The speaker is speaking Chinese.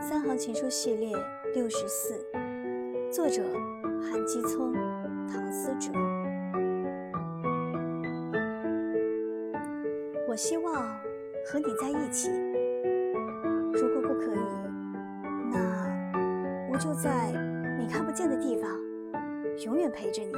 三行情书系列六十四，作者韩基聪、唐思哲。我希望和你在一起，如果不可以，那我就在你看不见的地方，永远陪着你。